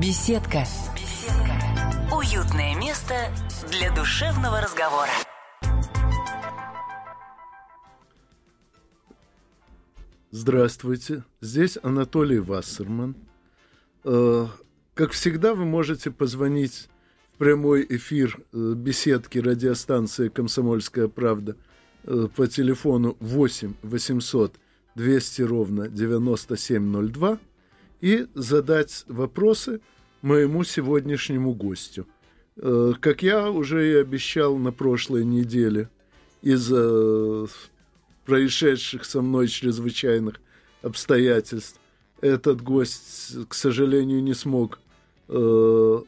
Беседка. Беседка. Уютное место для душевного разговора. Здравствуйте, здесь Анатолий Вассерман. Э, как всегда, вы можете позвонить в прямой эфир э, беседки радиостанции «Комсомольская правда» э, по телефону 8 800 200 ровно 9702 и задать вопросы моему сегодняшнему гостю. Как я уже и обещал на прошлой неделе, из-за происшедших со мной чрезвычайных обстоятельств, этот гость, к сожалению, не смог э,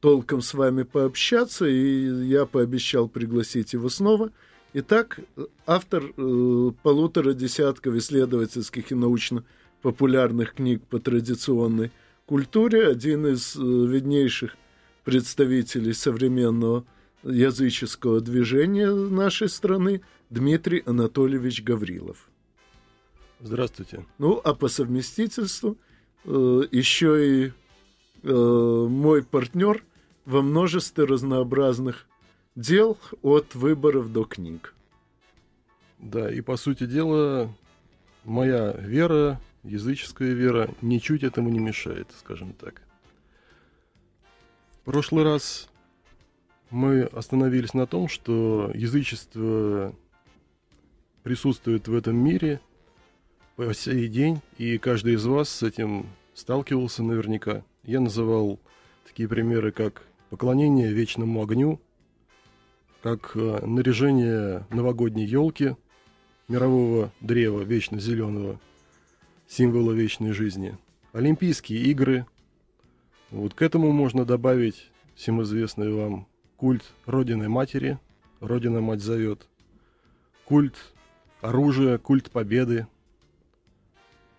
толком с вами пообщаться, и я пообещал пригласить его снова. Итак, автор э, полутора десятков исследовательских и научно-популярных книг по традиционной культуре, один из э, виднейших представителей современного языческого движения нашей страны, Дмитрий Анатольевич Гаврилов. Здравствуйте. Ну, а по совместительству э, еще и э, мой партнер во множестве разнообразных дел от выборов до книг. Да, и по сути дела, моя вера, языческая вера, ничуть этому не мешает, скажем так. В прошлый раз мы остановились на том, что язычество присутствует в этом мире по сей день, и каждый из вас с этим сталкивался наверняка. Я называл такие примеры, как поклонение вечному огню, как э, наряжение новогодней елки, мирового древа вечно зеленого, символа вечной жизни, Олимпийские игры. Вот к этому можно добавить всем известный вам культ Родины Матери, Родина Мать зовет, культ оружия, культ победы,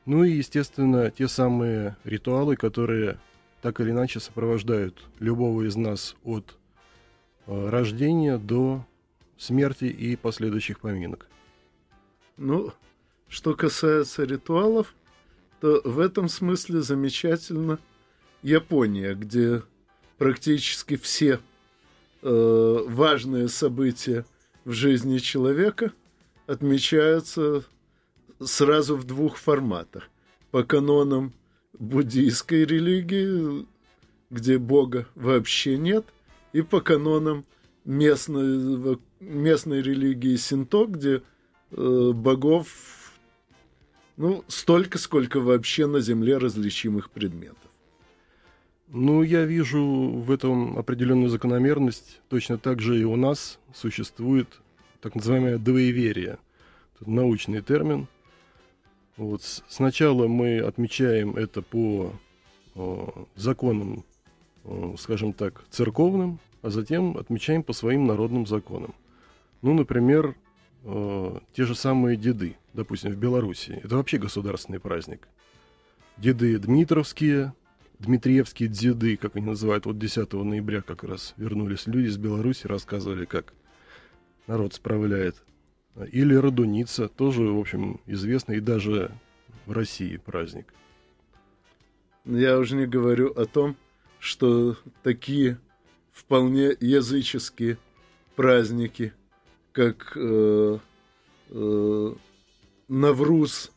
ну и, естественно, те самые ритуалы, которые так или иначе сопровождают любого из нас от э, рождения до смерти и последующих поминок. Ну, что касается ритуалов, то в этом смысле замечательно Япония, где практически все э, важные события в жизни человека отмечаются сразу в двух форматах. По канонам буддийской религии, где Бога вообще нет, и по канонам местной, местной религии синто, где э, богов ну, столько, сколько вообще на Земле различимых предметов. Ну, я вижу в этом определенную закономерность. Точно так же и у нас существует так называемое двоеверие. Это научный термин. Вот. Сначала мы отмечаем это по о, законам, о, скажем так, церковным, а затем отмечаем по своим народным законам. Ну, например, о, те же самые деды, допустим, в Беларуси. Это вообще государственный праздник. Деды Дмитровские, Дмитриевские деды, как они называют, вот 10 ноября как раз вернулись люди из Беларуси, рассказывали, как народ справляет или Радуница, тоже, в общем, известный и даже в России праздник. Я уже не говорю о том, что такие вполне языческие праздники, как э, э, Навруз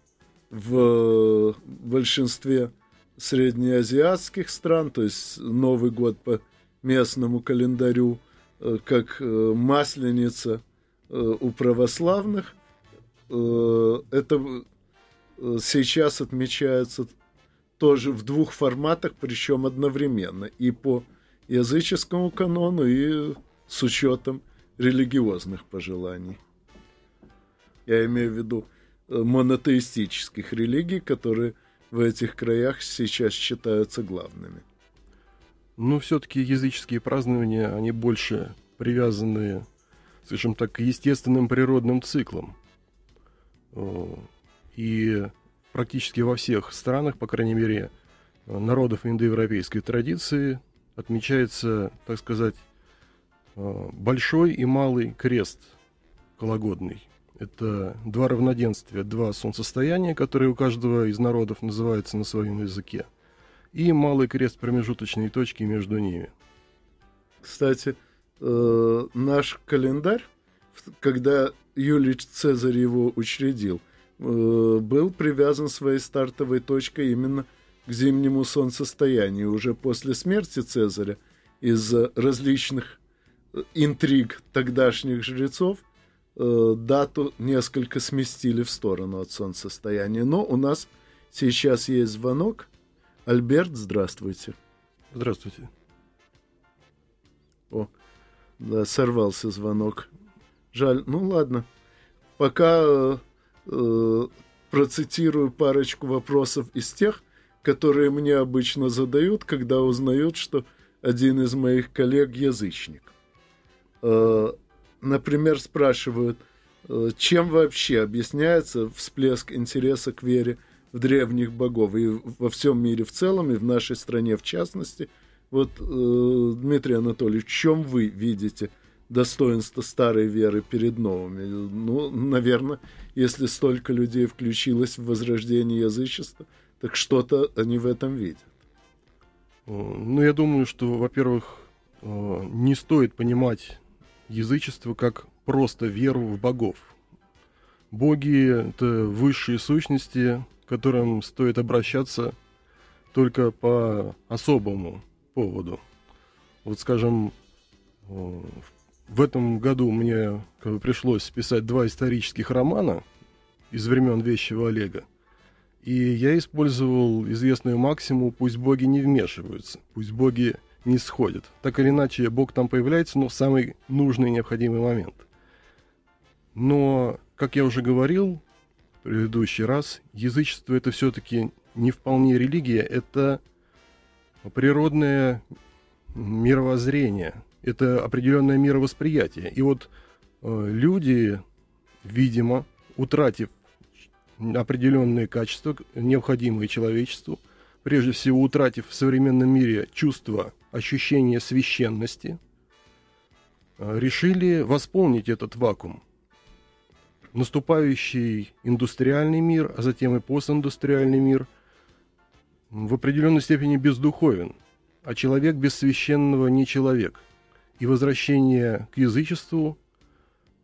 в большинстве среднеазиатских стран, то есть Новый год по местному календарю, э, как э, Масленица Э, у православных. Э, это э, сейчас отмечается тоже в двух форматах, причем одновременно. И по языческому канону, и с учетом религиозных пожеланий. Я имею в виду монотеистических религий, которые в этих краях сейчас считаются главными. Ну, все-таки языческие празднования, они больше привязаны скажем так, естественным природным циклом. И практически во всех странах, по крайней мере, народов индоевропейской традиции отмечается, так сказать, большой и малый крест кологодный. Это два равноденствия, два солнцестояния, которые у каждого из народов называются на своем языке. и малый крест промежуточной точки между ними. Кстати, э, наш календарь, когда Юлий Цезарь его учредил, э, был привязан своей стартовой точкой именно к зимнему солнцестоянию. Уже после смерти Цезаря из-за различных э, интриг тогдашних жрецов э, дату несколько сместили в сторону от солнцестояния. Но у нас сейчас есть звонок. Альберт, здравствуйте. Здравствуйте. О, да, сорвался звонок. Жаль. Ну ладно. Пока э, э, процитирую парочку вопросов из тех, которые мне обычно задают, когда узнают, что один из моих коллег язычник. Э, например, спрашивают, э, чем вообще объясняется всплеск интереса к вере в древних богов и во всем мире в целом, и в нашей стране в частности. Вот, э, Дмитрий Анатольевич, в чем вы видите достоинство старой веры перед новыми? Ну, наверное, если столько людей включилось в возрождение язычества, так что-то они в этом видят. Ну, я думаю, что, во-первых, не стоит понимать язычество как просто веру в богов. Боги — это высшие сущности, к которым стоит обращаться только по особому поводу. Вот, скажем, в этом году мне пришлось писать два исторических романа из времен Вещего Олега. И я использовал известную максиму «пусть боги не вмешиваются, пусть боги не сходят». Так или иначе, бог там появляется, но в самый нужный и необходимый момент. Но, как я уже говорил в предыдущий раз, язычество это все-таки не вполне религия, это природное мировоззрение, это определенное мировосприятие. И вот э, люди, видимо, утратив определенные качества, необходимые человечеству, прежде всего утратив в современном мире чувство, ощущение священности, э, решили восполнить этот вакуум. Наступающий индустриальный мир, а затем и постиндустриальный мир в определенной степени бездуховен, а человек без священного не человек. И возвращение к язычеству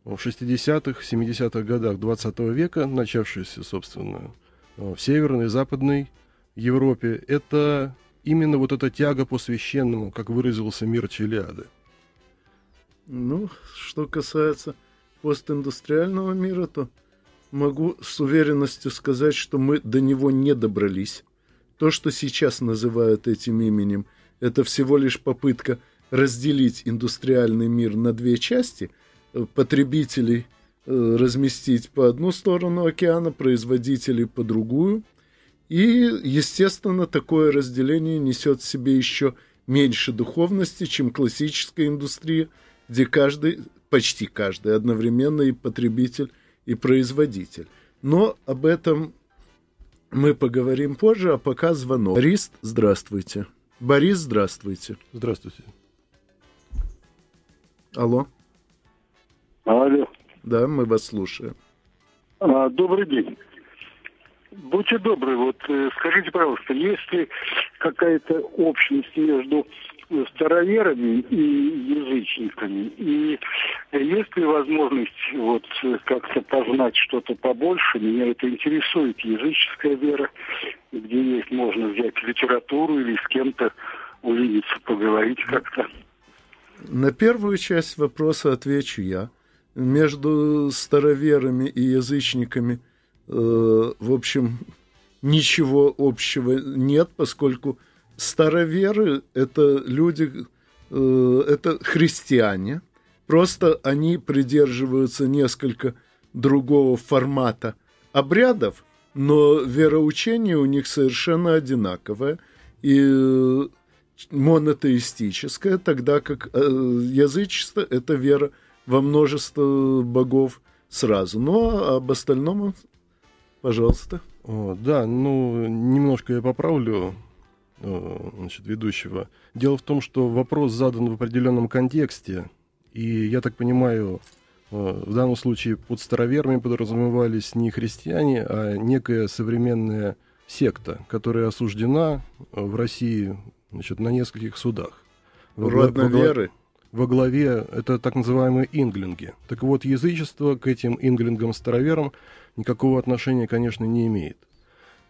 в 60-х, 70-х годах 20 века, начавшееся, собственно, в Северной Западной Европе, это именно вот эта тяга по священному, как выразился мир Челиады. Ну, что касается постиндустриального мира, то могу с уверенностью сказать, что мы до него не добрались. То, что сейчас называют этим именем, это всего лишь попытка разделить индустриальный мир на две части – потребителей э, разместить по одну сторону океана, производителей по другую. И, естественно, такое разделение несет в себе еще меньше духовности, чем классическая индустрия, где каждый, почти каждый, одновременно и потребитель, и производитель. Но об этом мы поговорим позже, а пока звонок. Борис, здравствуйте. Борис, здравствуйте. Здравствуйте. Алло. Алло. Да, мы вас слушаем. А, добрый день. Будьте добры, вот э, скажите, пожалуйста, есть ли какая-то общность между староверами и язычниками? И есть ли возможность вот как-то познать что-то побольше? Меня это интересует, языческая вера, где есть, можно взять литературу или с кем-то увидеться, поговорить как-то. На первую часть вопроса отвечу я между староверами и язычниками, э, в общем, ничего общего нет, поскольку староверы – это люди, э, это христиане, просто они придерживаются несколько другого формата обрядов, но вероучение у них совершенно одинаковое и э, монотеистическое, тогда как язычество – это вера – во множество богов сразу. Ну, а об остальном, пожалуйста. О, да, ну, немножко я поправлю значит, ведущего. Дело в том, что вопрос задан в определенном контексте, и, я так понимаю, в данном случае под староверами подразумевались не христиане, а некая современная секта, которая осуждена в России значит, на нескольких судах. Во, Родноверы? Во главе, это так называемые инглинги. Так вот, язычество к этим инглингам-староверам никакого отношения, конечно, не имеет.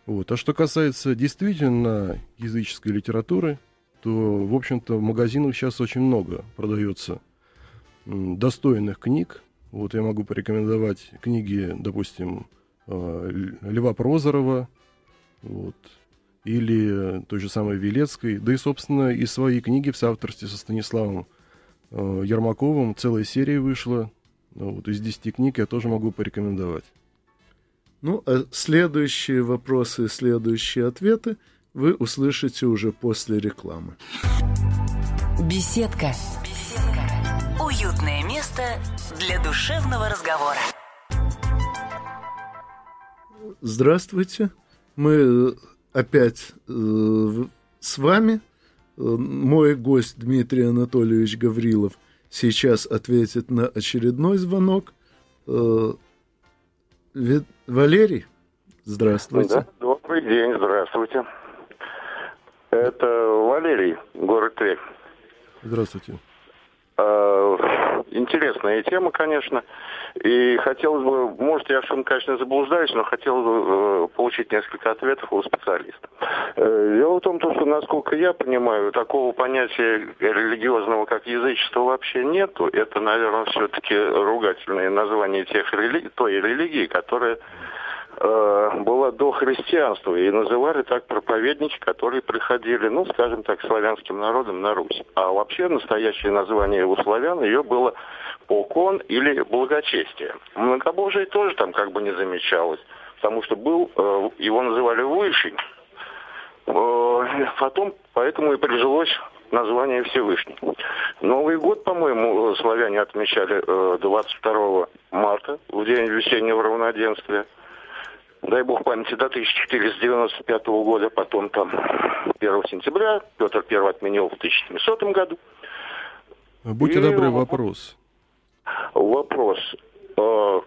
Вот. А что касается действительно языческой литературы, то, в общем-то, в магазинах сейчас очень много продается достойных книг. Вот я могу порекомендовать книги, допустим, э, Льва Прозорова, вот, или той же самой Велецкой, да и, собственно, и свои книги в соавторстве со Станиславом Ермаковым. Целая серия вышла. Вот, из 10 книг я тоже могу порекомендовать. Ну, а следующие вопросы, следующие ответы вы услышите уже после рекламы. Беседка. Беседка. Уютное место для душевного разговора. Здравствуйте. Мы э, опять э, с вами. Э, мой гость Дмитрий Анатольевич Гаврилов сейчас ответит на очередной звонок. Э, Валерий, здравствуйте. Да, добрый день, здравствуйте. Это Валерий, город Тверь. Здравствуйте. А, интересная тема, конечно. И хотелось бы, может, я в чем, конечно, заблуждаюсь, но хотелось бы э, получить несколько ответов у специалиста. Э, дело в том, что, насколько я понимаю, такого понятия религиозного, как язычество, вообще нету. Это, наверное, все-таки ругательное название тех религий, той религии, которая э, была до христианства, и называли так проповедники, которые приходили, ну, скажем так, славянским народом на Русь. А вообще настоящее название у славян ее было покон или благочестие. Многобожие тоже там как бы не замечалось, потому что был, э, его называли высший. Э, потом поэтому и прижилось название Всевышний. Новый год, по-моему, славяне отмечали 22 э, марта, в день весеннего равноденствия. Дай бог памяти до 1495 года, потом там 1 сентября, Петр I отменил в 1700 году. Будьте и... добры, вопрос. Вопрос. Э,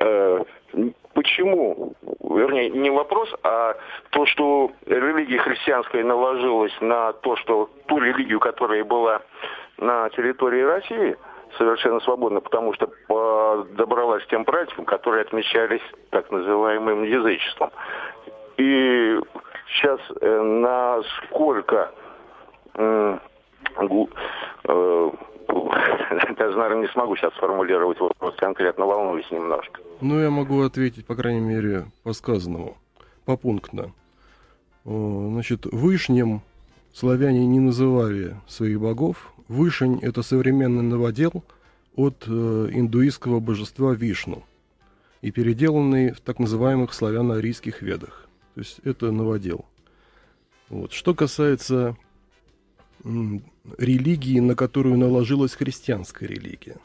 э, почему, вернее, не вопрос, а то, что религия христианская наложилась на то, что ту религию, которая была на территории России, совершенно свободно, потому что добралась к тем праздникам, которые отмечались так называемым язычеством. И сейчас э, насколько Э, даже, наверное, не смогу сейчас сформулировать вопрос конкретно, волнуюсь немножко. Ну, я могу ответить, по крайней мере, по сказанному, попунктно. Значит, Вышним славяне не называли своих богов. Вышень – это современный новодел от э, индуистского божества Вишну и переделанный в так называемых славяно-арийских ведах. То есть это новодел. Вот. Что касается религии, на которую наложилась христианская религия.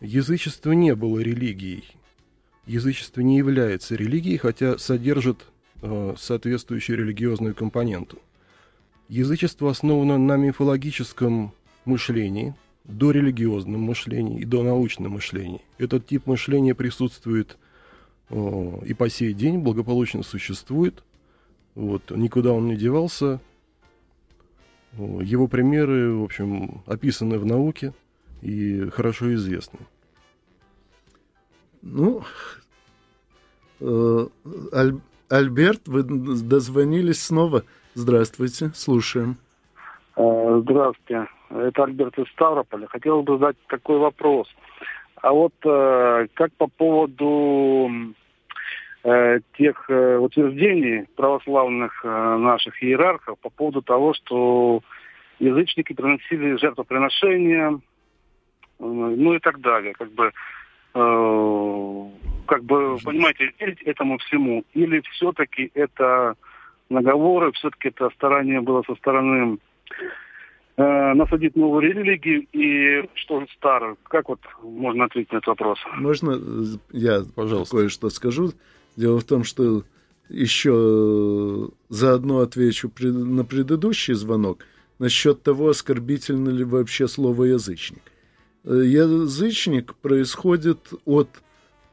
Язычество не было религией. Язычество не является религией, хотя содержит э, соответствующую религиозную компоненту. Язычество основано на мифологическом мышлении, дорелигиозном мышлении и донаучном мышлении. Этот тип мышления присутствует э, и по сей день, благополучно существует. Вот, никуда он не девался, его примеры, в общем, описаны в науке и хорошо известны. Ну, э, Аль, Альберт, вы дозвонились снова. Здравствуйте, слушаем. Э, здравствуйте, это Альберт из Ставрополя. Хотел бы задать такой вопрос. А вот э, как по поводу э, тех э, утверждений православных э, наших иерархов по поводу того, что язычники приносили жертвоприношения, э, ну и так далее. Как бы, э, как бы, понимаете, верить этому всему, или все-таки это наговоры, все-таки это старание было со стороны насадить новую религию и что же старую? Как вот можно ответить на этот вопрос? Можно э, я, пожалуйста, кое-что скажу? Дело в том, что еще заодно отвечу на предыдущий звонок насчет того, оскорбительно ли вообще слово «язычник». Э, язычник происходит от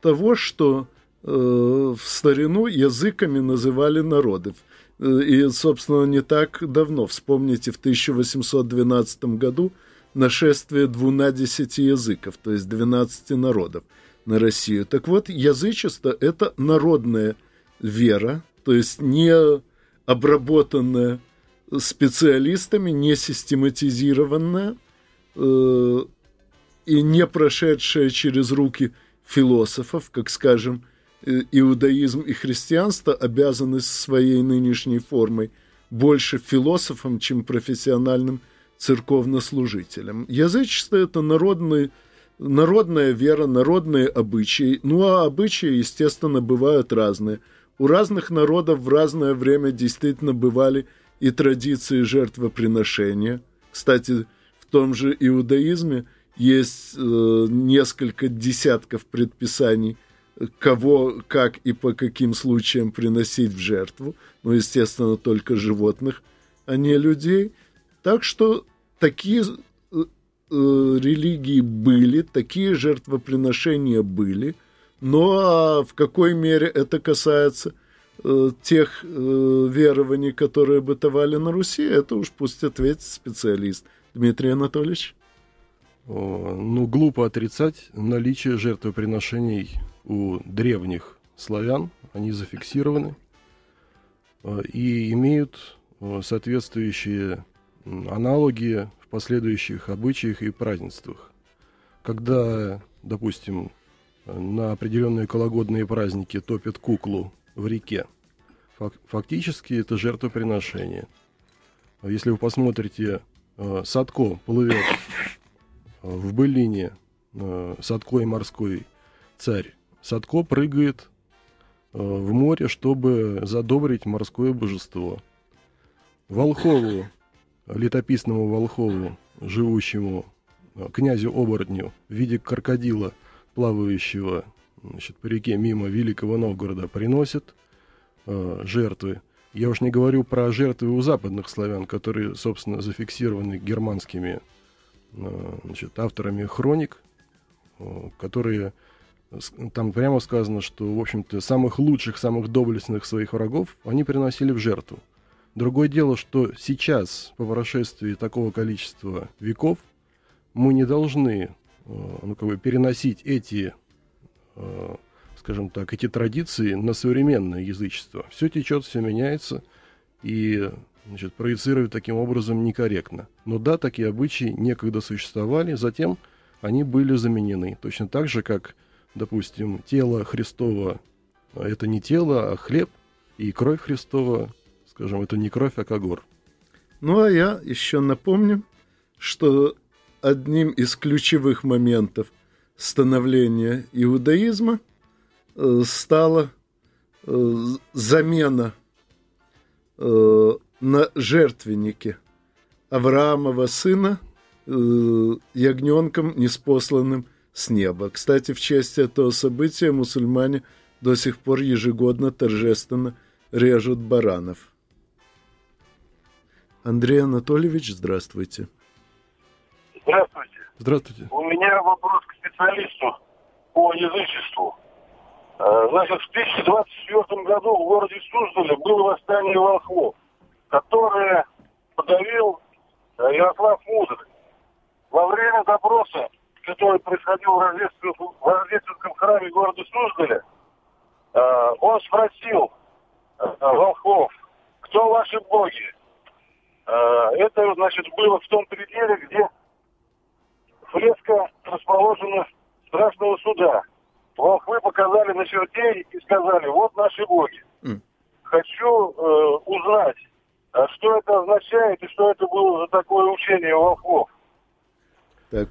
того, что в старину языками называли народы. И, собственно, не так давно, вспомните, в 1812 году нашествие двунадесяти языков, то есть 12 народов на Россию. Так вот, язычество – это народная вера, то есть не обработанная специалистами, не систематизированная э, и не прошедшая через руки философов, как, скажем, э, иудаизм и христианство обязаны своей нынешней формой больше философам, чем профессиональным церковнослужителям. Язычество – это народный, народная вера, народные обычаи. Ну, а обычаи, естественно, бывают разные. У разных народов в разное время действительно бывали и традиции жертвоприношения. Кстати, в том же иудаизме есть э, несколько десятков предписаний, кого, как и по каким случаям приносить в жертву. Ну, естественно, только животных, а не людей. Так что такие э, э, религии были, такие жертвоприношения были, но а в какой мере это касается э, тех э, верований, которые бытовали на Руси, это уж пусть ответит специалист. Дмитрий Анатольевич? Ну, глупо отрицать наличие жертвоприношений у древних славян. Они зафиксированы э, и имеют э, соответствующие аналоги в последующих обычаях и празднествах. Когда, допустим, на определенные кологодные праздники топят куклу в реке, фактически это жертвоприношение. Если вы посмотрите, э, Садко плывет в былине Садко и морской царь. Садко прыгает э, в море, чтобы задобрить морское божество. Волхову летописному Волхову, живущему э, князю-оборотню в виде крокодила, плавающего значит, по реке мимо Великого Новгорода, приносит э, жертвы. Я уж не говорю про жертвы у западных славян, которые, собственно, зафиксированы германскими э, значит, авторами хроник, э, которые там прямо сказано, что, в общем-то, самых лучших, самых доблестных своих врагов они приносили в жертву. Другое дело, что сейчас, по прошествии такого количества веков, мы не должны э, ну, как бы переносить эти, э, скажем так, эти традиции на современное язычество. Все течет, все меняется, и значит, проецировать таким образом некорректно. Но да, такие обычаи некогда существовали, затем они были заменены. Точно так же, как, допустим, тело Христова – это не тело, а хлеб, и кровь Христова Скажем, это не кровь, а когор. Ну, а я еще напомню, что одним из ключевых моментов становления иудаизма э, стала э, замена э, на жертвеннике Авраамова сына ягненком, неспосланным с неба. Кстати, в честь этого события мусульмане до сих пор ежегодно торжественно режут баранов – Андрей Анатольевич, здравствуйте. Здравствуйте. Здравствуйте. У меня вопрос к специалисту по язычеству. Э, значит, в 2024 году в городе Суздале было восстание волхвов, которое подавил э, Ярослав Мудрый. Во время допроса, который происходил в Рождественском, в Рождественском храме города Суздаля, э, он спросил волхвов, кто ваши боги? Э, это, значит, было в том пределе, где фреска расположена страшного суда. Волхвы показали на чертей и сказали, вот наши боги. Mm. Хочу э, узнать, а что это означает и что это было за такое учение волхвов. Так,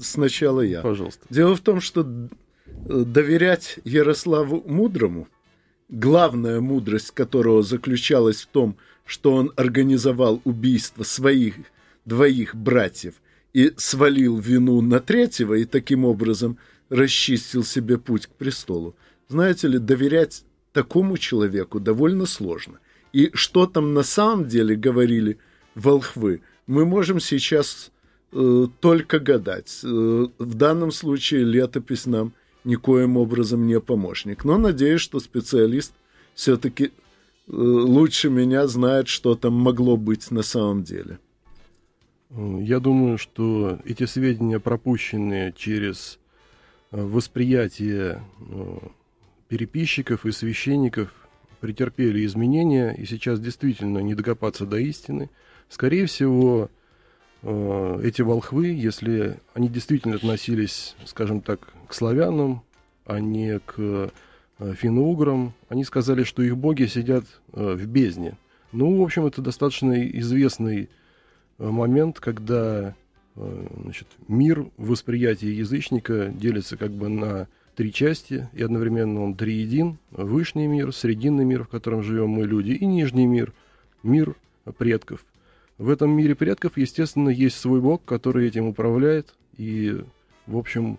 сначала я. Пожалуйста. Дело в том, что э, доверять Ярославу Мудрому, главная мудрость которого заключалась в том, что он организовал убийство своих двоих братьев и свалил вину на третьего и таким образом расчистил себе путь к престолу. Знаете ли, доверять такому человеку довольно сложно. И что там на самом деле говорили волхвы, мы можем сейчас только гадать. Э, в данном случае летопись нам никоим образом не помощник. Но надеюсь, что специалист все-таки э, лучше меня знает, что там могло быть на самом деле. Я думаю, что эти сведения, пропущенные через э, восприятие э, переписчиков и священников, претерпели изменения, и сейчас действительно не докопаться до истины. Скорее всего, э, эти волхвы, если они действительно относились, скажем так, к славянам, а не к финно-уграм, они сказали, что их боги сидят в бездне. Ну, в общем, это достаточно известный Э, момент, когда э, значит, мир в восприятии язычника делится как бы на три части, и одновременно он триедин, вышний мир, срединный мир, в котором живем мы люди, и нижний мир, мир предков. В этом мире предков, естественно, есть свой бог, который этим управляет, и, в общем,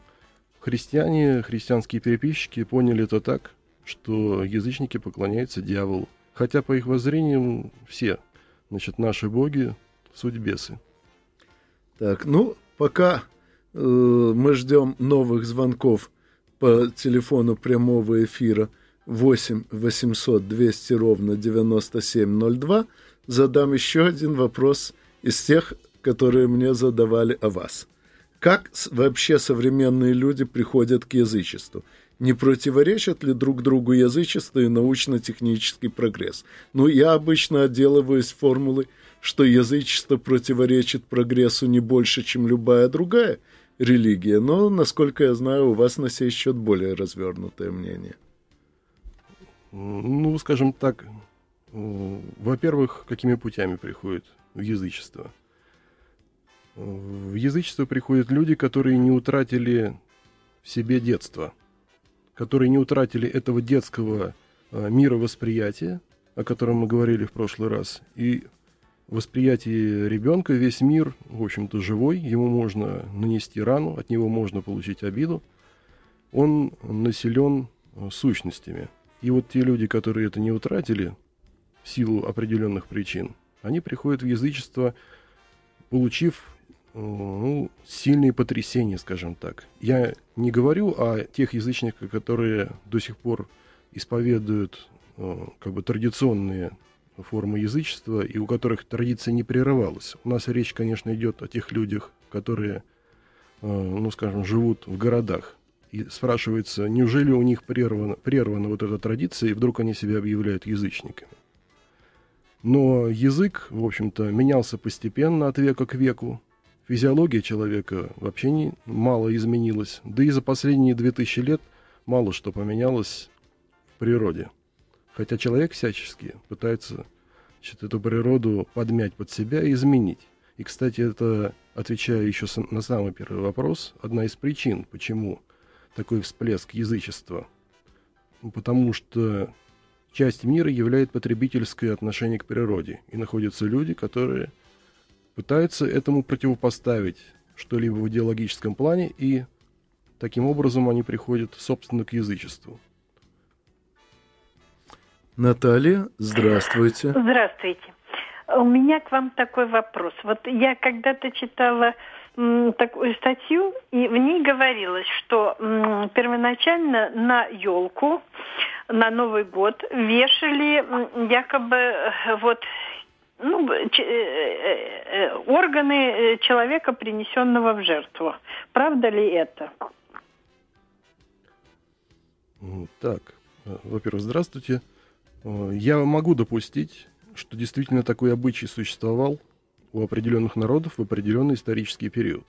христиане, христианские переписчики поняли это так, что язычники поклоняются дьяволу. Хотя, по их воззрениям, все, значит, наши боги суть бесы. Так, ну, пока э, мы ждем новых звонков по телефону прямого эфира 8 800 200 ровно 9702, задам еще один вопрос из тех, которые мне задавали о вас. Как вообще современные люди приходят к язычеству? Не противоречат ли друг другу язычество и научно-технический прогресс? Ну, я обычно отделываюсь формулой что язычество противоречит прогрессу не больше, чем любая другая религия, но, насколько я знаю, у вас на сей счет более развернутое мнение. Ну, скажем так, во-первых, какими путями приходит в язычество? В язычество приходят люди, которые не утратили в себе детство, которые не утратили этого детского а, мировосприятия, о котором мы говорили в прошлый раз, и восприятии ребенка весь мир, в общем-то, живой, ему можно нанести рану, от него можно получить обиду. Он населен э, сущностями. И вот те люди, которые это не утратили силу определенных причин, они приходят в язычество, получив э, ну, сильные потрясения, скажем так. Я не говорю о тех язычниках, которые до сих пор исповедуют э, как бы традиционные формы язычества и у которых традиция не прерывалась. У нас речь, конечно, идет о тех людях, которые, э, ну, скажем, живут в городах. И спрашивается, неужели у них прервана, прервана вот эта традиция, и вдруг они себя объявляют язычниками. Но язык, в общем-то, менялся постепенно от века к веку. Физиология человека вообще не, мало изменилась. Да и за последние 2000 лет мало что поменялось в природе. Хотя человек всячески пытается значит, эту природу подмять под себя и изменить. И, кстати, это, отвечая еще на самый первый вопрос, одна из причин, почему такой всплеск язычества. Ну, потому что часть мира являет потребительское отношение к природе. И находятся люди, которые пытаются этому противопоставить что-либо в идеологическом плане, и таким образом они приходят, собственно, к язычеству. Наталья, здравствуйте. Здравствуйте. У меня к вам такой вопрос. Вот я когда-то читала такую статью, и в ней говорилось, что первоначально на елку на Новый год вешали якобы э, вот ну, э, э, органы человека, принесенного в жертву. Правда ли это? Так, во-первых, здравствуйте. Я могу допустить, что действительно такой обычай существовал у определенных народов в определенный исторический период.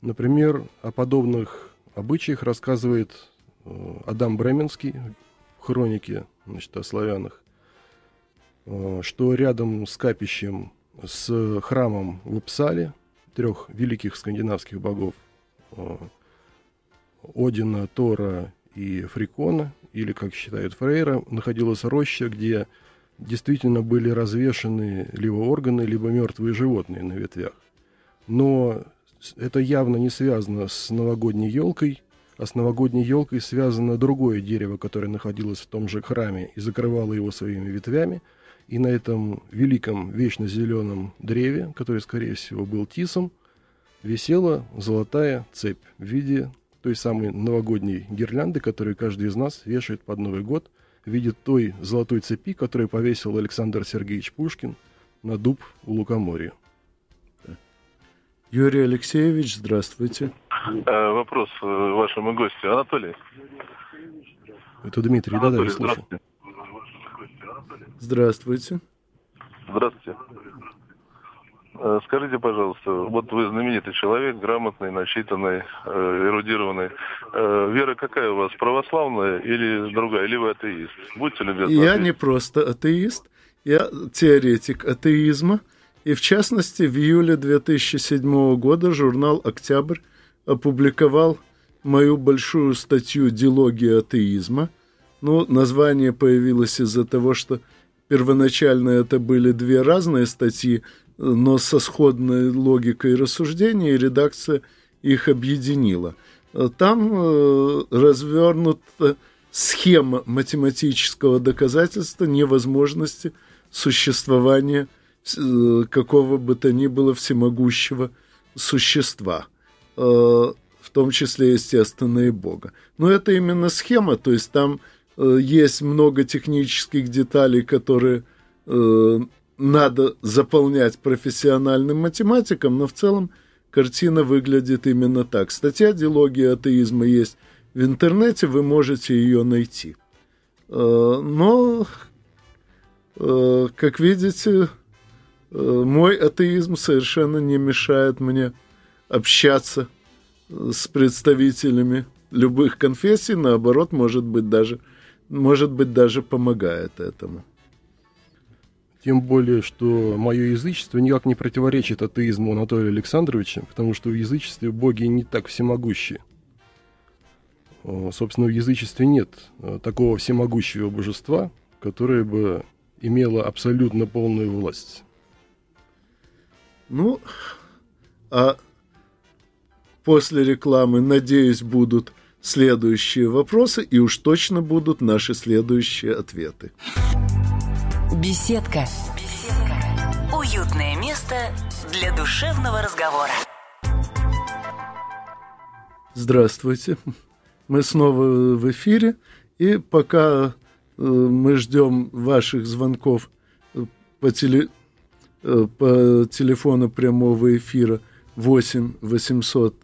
Например, о подобных обычаях рассказывает э, Адам Бременский в хронике значит, о славянах, э, что рядом с капищем, с храмом в Упсале, трех великих скандинавских богов, Одина, Тора и Фрикона, или, как считают Фрейра, находилась роща, где действительно были развешаны либо органы, либо мертвые животные на ветвях. Но это явно не связано с новогодней елкой, а с новогодней елкой связано другое дерево, которое находилось в том же храме и закрывало его своими ветвями. И на этом великом вечно зеленом древе, который, скорее всего, был тисом, висела золотая цепь в виде той самой новогодней гирлянды, которую каждый из нас вешает под Новый год в виде той золотой цепи, которую повесил Александр Сергеевич Пушкин на дуб у Лукоморья. Юрий Алексеевич, здравствуйте. Э, вопрос э, вашему гостю. Анатолий. Это Дмитрий, да, да, я слушаю. Здравствуйте. Здравствуйте. Э, скажите, пожалуйста, вот вы знаменитый человек, грамотный, начитанный, эрудированный. Вера какая у вас, православная или другая, или вы атеист? Будьте любезны. Я ответить. не просто атеист, я теоретик атеизма. И в частности, в июле 2007 года журнал «Октябрь» опубликовал мою большую статью «Дилогия атеизма». Ну, название появилось из-за того, что первоначально это были две разные статьи, но со сходной логикой рассуждения, и редакция их объединила. Там э, развернута схема математического доказательства невозможности существования Э, какого бы то ни было всемогущего существа, э, в том числе, естественно, и Бога. Но это именно схема, то есть там есть много технических деталей, которые надо заполнять профессиональным математикам, но в целом картина выглядит именно так. Статья «Диалогия атеизма» есть в интернете, вы можете ее найти. Но, как видите, Э, мой атеизм совершенно не мешает мне общаться э, с представителями любых конфессий, наоборот, может быть даже, может быть, даже помогает этому. Тем более, что мое язычество никак не противоречит атеизму Анатолия Александровича, потому что в язычестве боги не так всемогущие. Собственно, в язычестве нет э, такого всемогущего божества, которое бы имело абсолютно полную власть. Ну, а после рекламы, надеюсь, будут следующие вопросы, и уж точно будут наши следующие ответы. Беседка. Беседка. Уютное место для душевного разговора. Здравствуйте. Мы снова в эфире, и пока э, мы ждем ваших звонков по телефону, Э, по телефону прямого эфира 8 800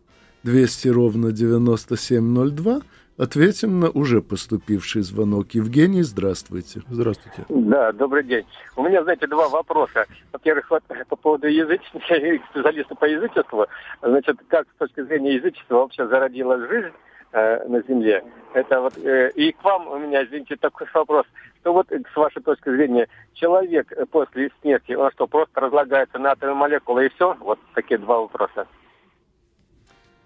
200 ровно 9702 ответим на уже поступивший звонок. Евгений, здравствуйте. Здравствуйте. Да, добрый день. У меня, знаете, два вопроса. Во-первых, вот, по поводу язычества, я специалиста по язычеству. Значит, как с точки зрения язычества вообще зародилась жизнь э, на Земле? Это вот, э, и к вам у меня, извините, такой вопрос что вот с вашей точки зрения человек после смерти, он что, просто разлагается на атомы молекулы и все? Вот такие два вопроса.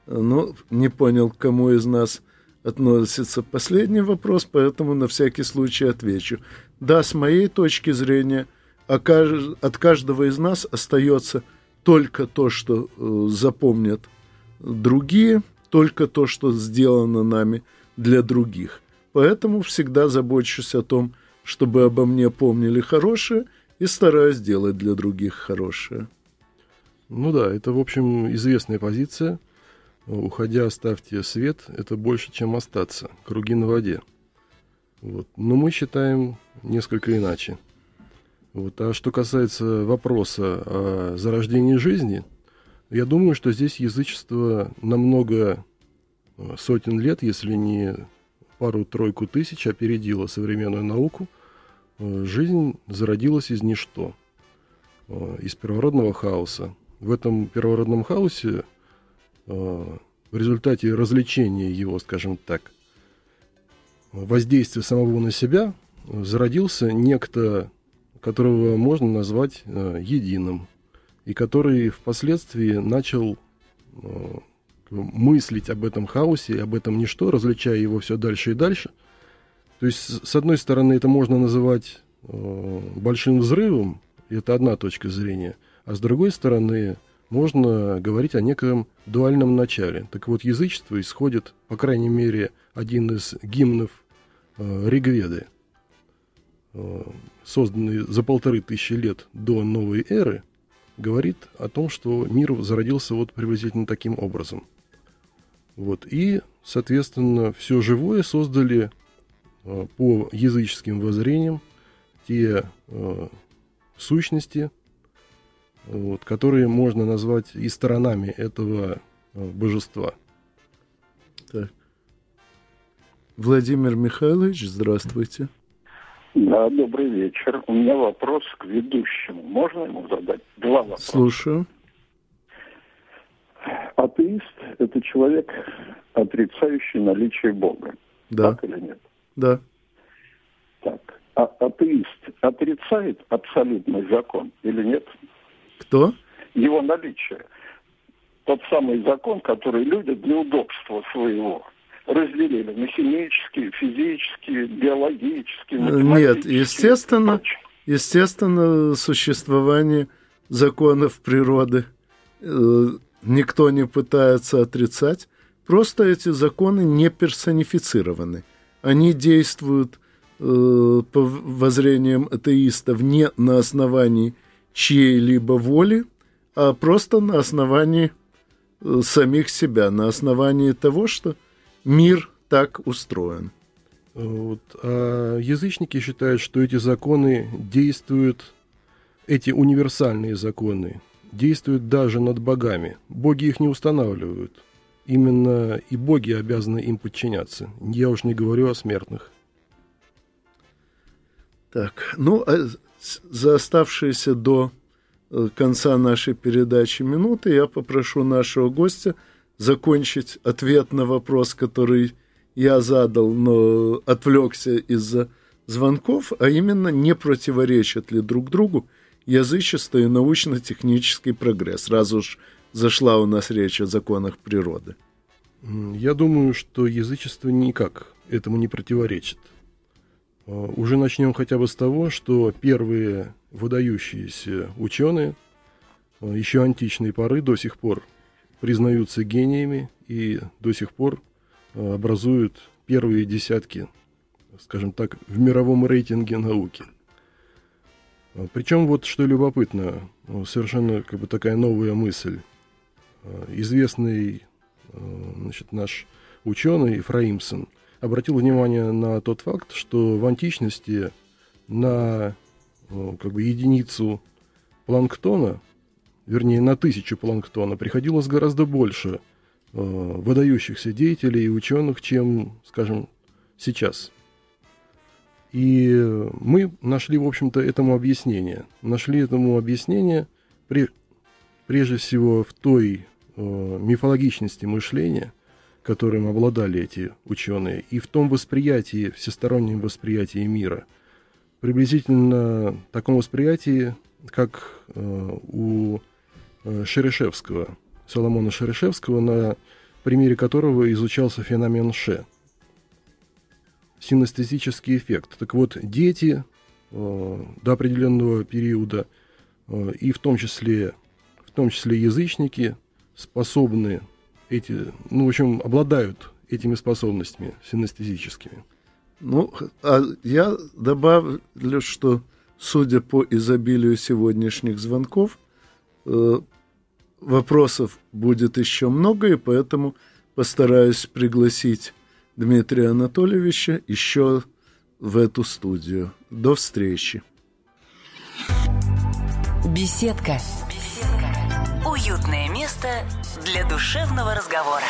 Ну, не понял, кому из нас относится последний вопрос, поэтому на всякий случай отвечу. Да, с моей точки зрения, от каждого из нас остается только то, что э, запомнят другие, только то, что сделано нами для других. Поэтому всегда забочусь о том, чтобы обо мне помнили хорошее, и стараюсь делать для других хорошее. Ну да, это, в общем, известная позиция. Уходя, оставьте свет, это больше, чем остаться. Круги на воде. Вот. Но мы считаем несколько иначе. Вот. А что касается вопроса о зарождении жизни, я думаю, что здесь язычество намного э, сотен лет, если не пару-тройку тысяч, опередило современную науку – Э, жизнь зародилась из ничто, э, из первородного хаоса. В этом первородном хаосе в результате развлечения его, скажем так, воздействия самого на себя, зародился некто, которого можно назвать единым, и который впоследствии начал мыслить об этом хаосе, об этом ничто, различая его все дальше и дальше – то есть, с одной стороны, это можно называть э, большим взрывом, это одна точка зрения, а с другой стороны, можно говорить о неком дуальном начале. Так вот, язычество исходит, по крайней мере, один из гимнов э, Ригведы, э, созданный за полторы тысячи лет до новой эры, говорит о том, что мир зародился вот приблизительно таким образом. Вот. И, соответственно, все живое создали э, по языческим воззрениям те э, сущности, вот, которые можно назвать и сторонами этого э, божества. Так. Владимир Михайлович, здравствуйте. Да, добрый вечер. У меня вопрос к ведущему. Можно ему задать два вопроса? Слушаю. Атеист – это человек, отрицающий наличие Бога. Да. Так или нет? Да. Так. А атеист отрицает абсолютный закон или нет? Кто? Его наличие. Тот самый закон, который люди для удобства своего разделили на химические, физические, биологические, Нет, естественно, естественно, существование законов природы э, никто не пытается отрицать. Просто эти законы не персонифицированы. Они действуют э, по воззрениям атеистов не на основании чьей-либо воли, а просто на основании э, самих себя, на основании того, что мир так устроен. Вот. А язычники считают, что эти законы действуют, эти универсальные законы, действуют даже над богами. Боги их не устанавливают. Именно и боги обязаны им подчиняться. Я уж не говорю о смертных. Так, ну, а за оставшиеся до э, конца нашей передачи минуты я попрошу нашего гостя закончить ответ на вопрос, который я задал, но отвлекся из-за звонков, а именно, не противоречат ли друг другу язычество и научно-технический прогресс, раз уж зашла у нас речь о законах природы. Я думаю, что язычество никак этому не противоречит. А, уже начнем хотя бы с того, что первые выдающиеся ученые а, еще античной поры до сих пор признаются гениями и до сих пор а, образуют первые десятки, скажем так, в мировом рейтинге науки. Причем вот что любопытно, совершенно как бы такая новая мысль. Известный значит, наш ученый Ефраимсон обратил внимание на тот факт, что в античности на как бы, единицу планктона, вернее, на тысячу планктона приходилось гораздо больше выдающихся деятелей и ученых, чем, скажем, сейчас. И мы нашли, в общем-то, этому объяснение. Нашли этому объяснение прежде всего в той э, мифологичности мышления, которым обладали эти ученые, и в том восприятии, всестороннем восприятии мира. Приблизительно таком восприятии, как э, у э, Шерешевского, Соломона Шерешевского, на примере которого изучался феномен Ше – синестезический эффект. Так вот, дети э, до определенного периода, и в том числе, в том числе язычники, способны эти, ну, в общем, обладают этими способностями синестезическими. Ну, а я добавлю, что, судя по изобилию сегодняшних звонков, э, вопросов будет еще много, и поэтому постараюсь пригласить Дмитрия Анатольевича еще в эту студию. До встречи. Беседка. Беседка. Уютное место для душевного разговора.